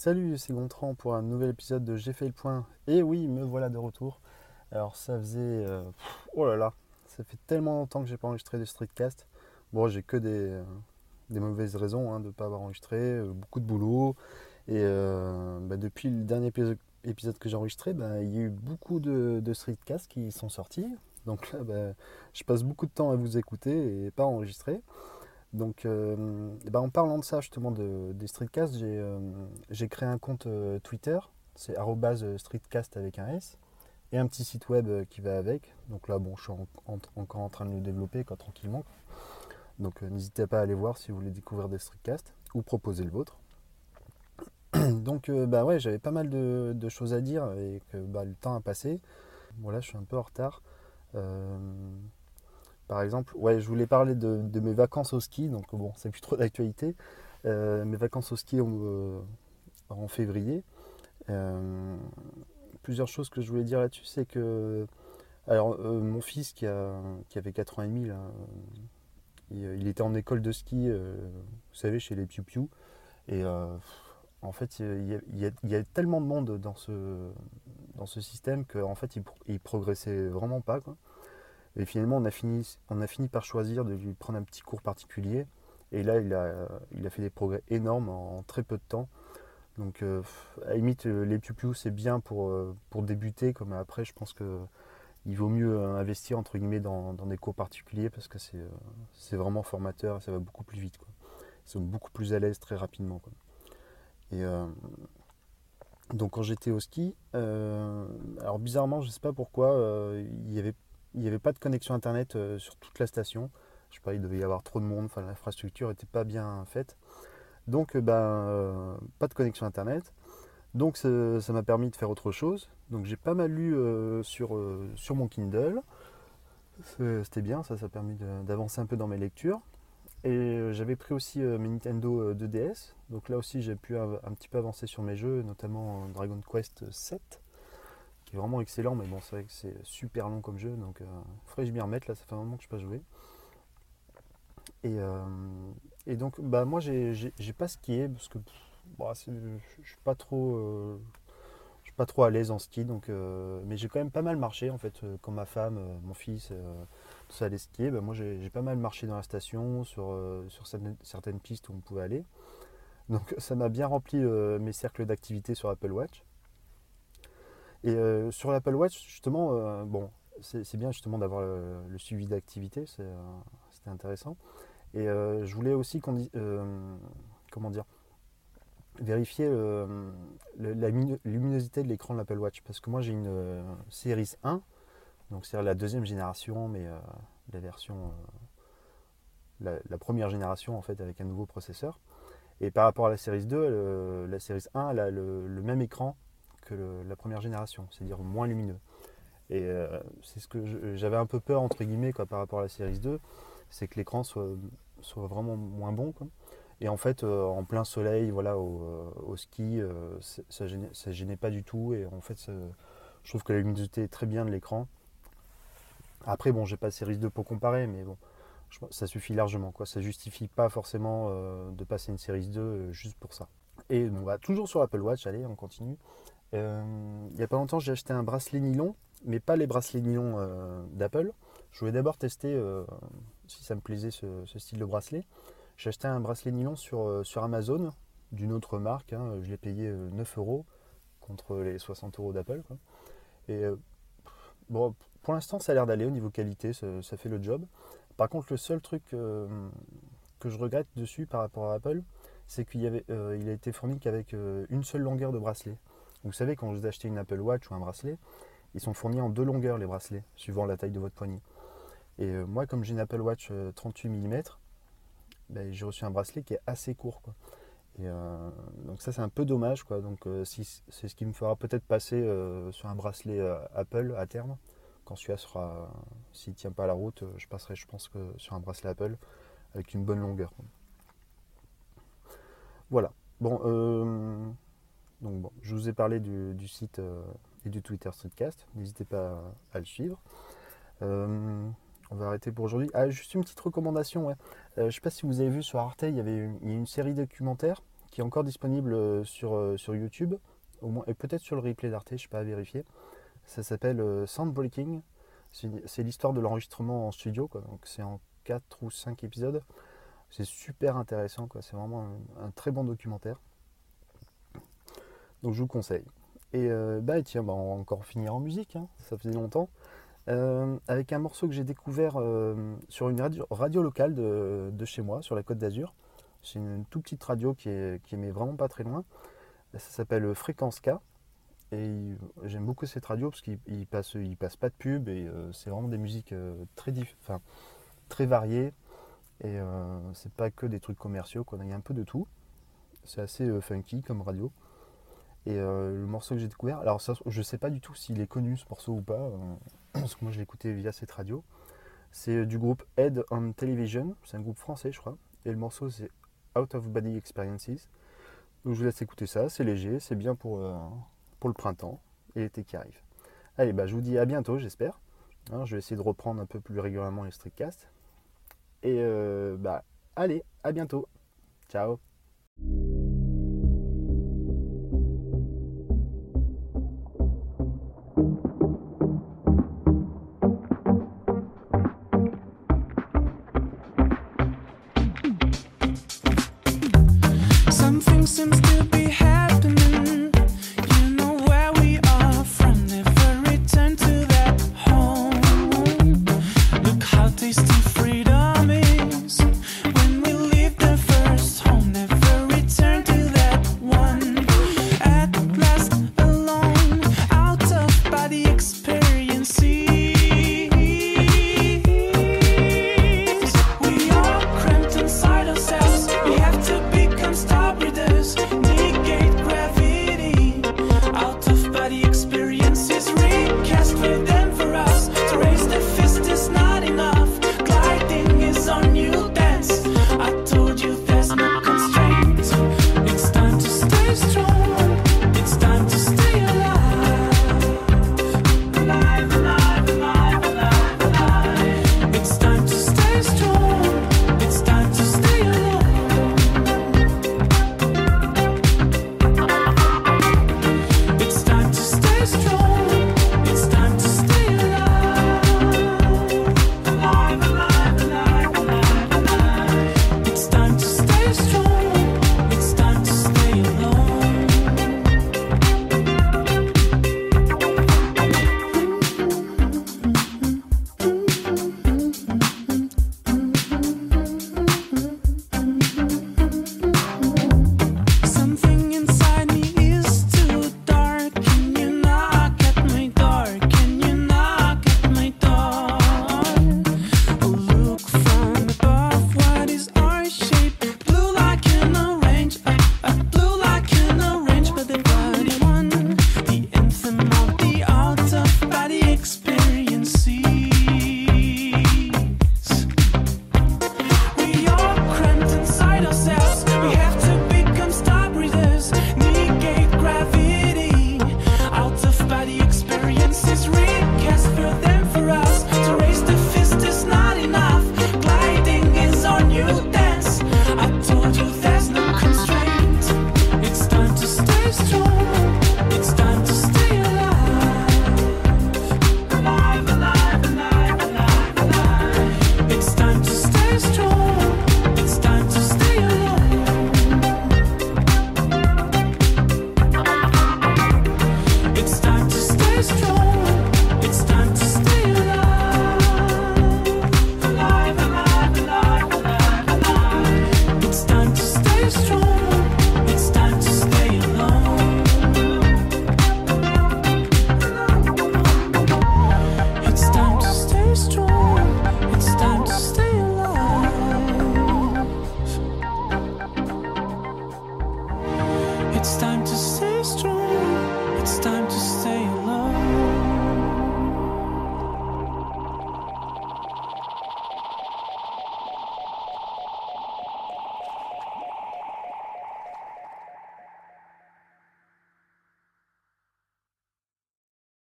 Salut, c'est Gontran pour un nouvel épisode de J'ai fait le point. Et oui, me voilà de retour. Alors ça faisait... euh, oh là là, ça fait tellement longtemps que j'ai pas enregistré de streetcast. Bon, j'ai que des, euh, mauvaises raisons hein, de ne pas avoir enregistré, euh, beaucoup de boulot. Et bah, depuis le dernier épisode, épisode que j'ai enregistré, bah, il y a eu beaucoup de, de streetcasts qui sont sortis. Donc là, bah, je passe beaucoup de temps à vous écouter et pas à enregistrer. Donc, euh, ben, en parlant de ça, justement, de, des streetcasts, j'ai euh, créé un compte euh, Twitter, c'est streetcast avec un S, et un petit site web qui va avec. Donc là, bon, je suis en- en- encore en train de le développer, quoi, tranquillement. Donc, n'hésitez pas à aller voir si vous voulez découvrir des streetcasts ou proposer le vôtre. Donc, bah ouais, j'avais pas mal de, de choses à dire et que bah, le temps a passé. Bon, là, je suis un peu en retard. Par exemple, ouais, je voulais parler de, mes vacances au ski, donc bon, c'est plus trop d'actualité. Euh, mes vacances au ski en, euh, en février. Euh, plusieurs choses que je voulais dire là-dessus, c'est que alors mon fils qui, avait 4 ans et demi, il, était en école de ski, vous savez, chez les Piu et en fait, il y, a, tellement de monde dans ce, dans ce système qu'en fait, il, pro- il progressait vraiment pas. Et finalement, on a fini, on a fini par choisir de lui prendre un petit cours particulier. Et là, il a, il a fait des progrès énormes en très peu de temps. Donc, euh, à la limite, euh, les piou c'est bien pour, euh, pour débuter. Comme après, je pense que il vaut mieux investir entre guillemets dans, des cours particuliers parce que c'est vraiment formateur et ça va beaucoup plus vite. Quoi. Ils sont beaucoup plus à l'aise très rapidement. Quoi. Et donc, quand j'étais au ski, alors bizarrement, je sais pas pourquoi, il y avait il n'y avait pas de connexion internet euh, sur toute la station. Je sais pas, il devait y avoir trop de monde, l'infrastructure n'était pas bien faite. Donc euh, ben, euh, pas de connexion internet. Donc ça m'a permis de faire autre chose. Donc j'ai pas mal lu sur, sur mon Kindle. C'était bien, ça, ça a permis d'avancer un peu dans mes lectures. Et j'avais pris aussi mes Nintendo euh, 2DS. Donc là aussi j'ai pu av- un petit peu avancer sur mes jeux, notamment Dragon Quest 7 qui vraiment excellent, mais bon, c'est vrai que c'est super long comme jeu, donc il faudrait que je m'y remette, là, ça fait un moment que je n'ai pas joué. Et, euh, donc, bah, moi, j'ai pas skié, parce que bah, je suis pas trop... euh, suis pas trop à l'aise en ski, donc, euh, mais j'ai quand même pas mal marché, en fait, euh, quand ma femme, euh, mon fils, euh, tout ça allait skier, bah, moi j'ai pas mal marché dans la station, sur, euh, sur certaines, pistes où on pouvait aller. Donc ça m'a bien rempli euh, mes cercles d'activité sur Apple Watch. Et euh, sur l'Apple Watch, justement, euh, c'est bien justement d'avoir le, suivi d'activité, euh, c'était intéressant. Et je voulais aussi comment dire, vérifier la luminosité de l'écran de l'Apple Watch, parce que moi j'ai une Series 1, donc c'est la deuxième génération, mais la version, la, première génération en fait avec un nouveau processeur. Et par rapport à la Series 2, euh, la Series 1 elle a le même écran le- la première génération, c'est-à-dire moins lumineux. Et euh, c'est ce que j'avais un peu peur entre guillemets quoi, par rapport à la Series 2, c'est que l'écran soit, soit vraiment moins bon. quoi. Et en fait, euh, en plein soleil, voilà, au, euh, ski, ça gênait, ça gênait pas du tout. Et en fait, je trouve que la luminosité est très bien de l'écran. Après, bon, j'ai pas Series 2 pour comparer, mais bon, je ça suffit largement. Quoi. Ça justifie pas forcément de passer une Series 2 euh, juste pour ça. Et bon, bah, toujours sur Apple Watch, allez, on continue. Euh, il n'y a pas longtemps, j'ai acheté un bracelet nylon, mais pas les bracelets nylon euh, d'Apple. Je voulais d'abord tester euh, si ça me plaisait ce, style de bracelet. J'ai acheté un bracelet nylon sur, Amazon d'une autre marque. hein. Je l'ai payé euh, 9 euros contre les 60 euros d'Apple. pour l'instant, ça a l'air d'aller au niveau qualité, ça, fait le job. Par contre, le seul truc que je regrette dessus par rapport à Apple, c'est qu'il avait, a été fourni qu'avec une seule longueur de bracelet. Vous savez, quand vous achetez une Apple Watch ou un bracelet, ils sont fournis en deux longueurs les bracelets, suivant la taille de votre poignet. Et euh, moi, comme j'ai une Apple Watch euh, 38 mm, ben, j'ai reçu un bracelet qui est assez court. Euh, donc ça, c'est un peu dommage. Donc euh, si, c'est ce qui me fera peut-être passer euh, sur un bracelet euh, Apple à terme. Quand celui-là sera, s'il tient pas la route, euh, je passerai, je pense sur un bracelet Apple avec une bonne longueur. Voilà. Bon, euh, donc bon, je vous ai parlé du, site euh, et du Twitter Streetcast. N'hésitez pas à, le suivre. Euh, on va arrêter pour aujourd'hui. Ah, juste une petite recommandation. Ouais. Euh, je ne sais pas si vous avez vu sur Arte, il y avait une, a une série documentaire qui est encore disponible sur, sur YouTube, au moins, et peut-être sur le replay d'Arte, je ne sais pas à vérifier. Ça s'appelle Soundbreaking. C'est l'histoire de l'enregistrement en studio, donc c'est en 4 ou 5 épisodes. C'est super intéressant, c'est vraiment un, très bon documentaire. Donc je vous conseille. Et bah tiens, bah, on va encore finir en musique, hein. ça faisait longtemps. Euh, avec un morceau que j'ai découvert euh, sur une radio, locale de, chez moi, sur la côte d'Azur. C'est une, toute petite radio qui est, vraiment pas très loin. Ça s'appelle Fréquence K. Et j'aime beaucoup cette radio parce qu'il il passe pas de pub et euh, c'est vraiment des musiques très, très variées. Et c'est pas que des trucs commerciaux, quoi. il y a un peu de tout. C'est assez funky comme radio. Et le morceau que j'ai découvert, alors ça, je sais pas du tout s'il est connu ce morceau ou pas parce que moi je écouté via cette radio. C'est euh, du groupe Head on Television, c'est un groupe français je crois, et le morceau c'est Out of Body Experiences. Donc je vous laisse écouter ça, c'est léger, c'est bien pour, euh, pour le printemps et l'été qui arrive. Allez, bah, je vous dis à bientôt j'espère. Hein, je vais essayer de reprendre un peu plus régulièrement les streetcasts. Et euh, bah allez, à bientôt. Ciao Simpsons to is true.